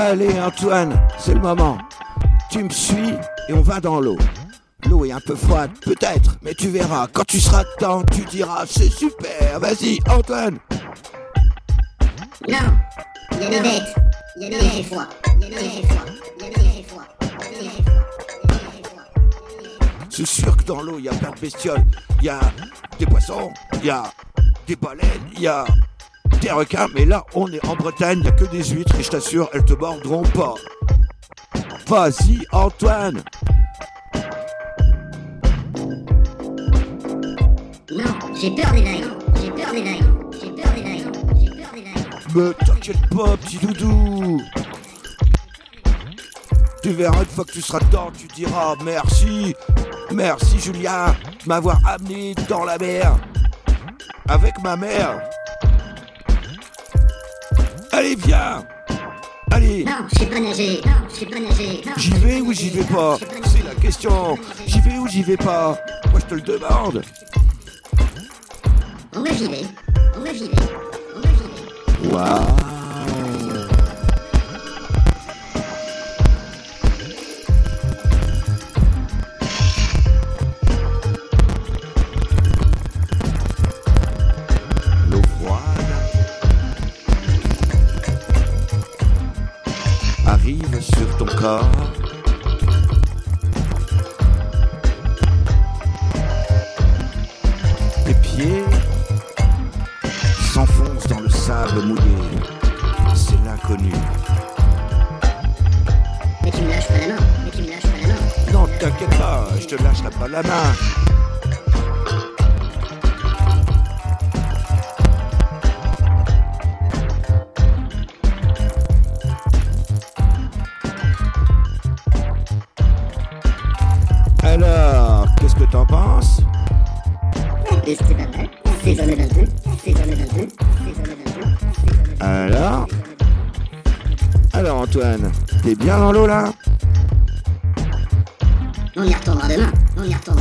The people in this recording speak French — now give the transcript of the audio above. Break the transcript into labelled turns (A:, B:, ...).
A: Allez Antoine, c'est le moment. Tu me suis et on va dans l'eau. L'eau est un peu froide, peut-être, mais tu verras. Quand tu seras dedans, tu diras c'est super. Vas-y Antoine.
B: Non, il y a des bêtes, il y a des il y a des froid, il y a des froid, il y a des froid.
A: C'est sûr que dans l'eau, il y a plein de bestioles. Il y a des poissons, il y a des baleines, il y a des requins. Mais là, on est en Bretagne, il a que des huîtres et je t'assure, elles te mordront pas. Vas-y, Antoine.
B: Non, j'ai peur des vagues, j'ai peur des vagues, j'ai peur des vagues, j'ai peur des vagues.
A: Mais t'inquiète pas, petit doudou. Tu verras une fois que tu seras dedans, tu diras merci, merci Julien de m'avoir amené dans la mer avec ma mère. Allez, viens Allez
B: Non, je sais pas nager, non, je sais pas nager.
A: J'y vais ou j'y vais pas C'est la question. J'y vais ou j'y vais pas Moi je te le demande.
B: On va j'y vais, on va j'y vais, on va j'y vais.
A: Waouh sur ton corps. Tes pieds s'enfoncent dans le sable mouillé. C'est l'inconnu.
B: Mais tu me lâches pas la main, mais tu me lâches pas la main.
A: Non, t'inquiète pas, je te lâcherai pas la main.
B: Un peu.
A: Alors? Alors Antoine, t'es bien dans l'eau là?
B: On y retournera demain, on y retournera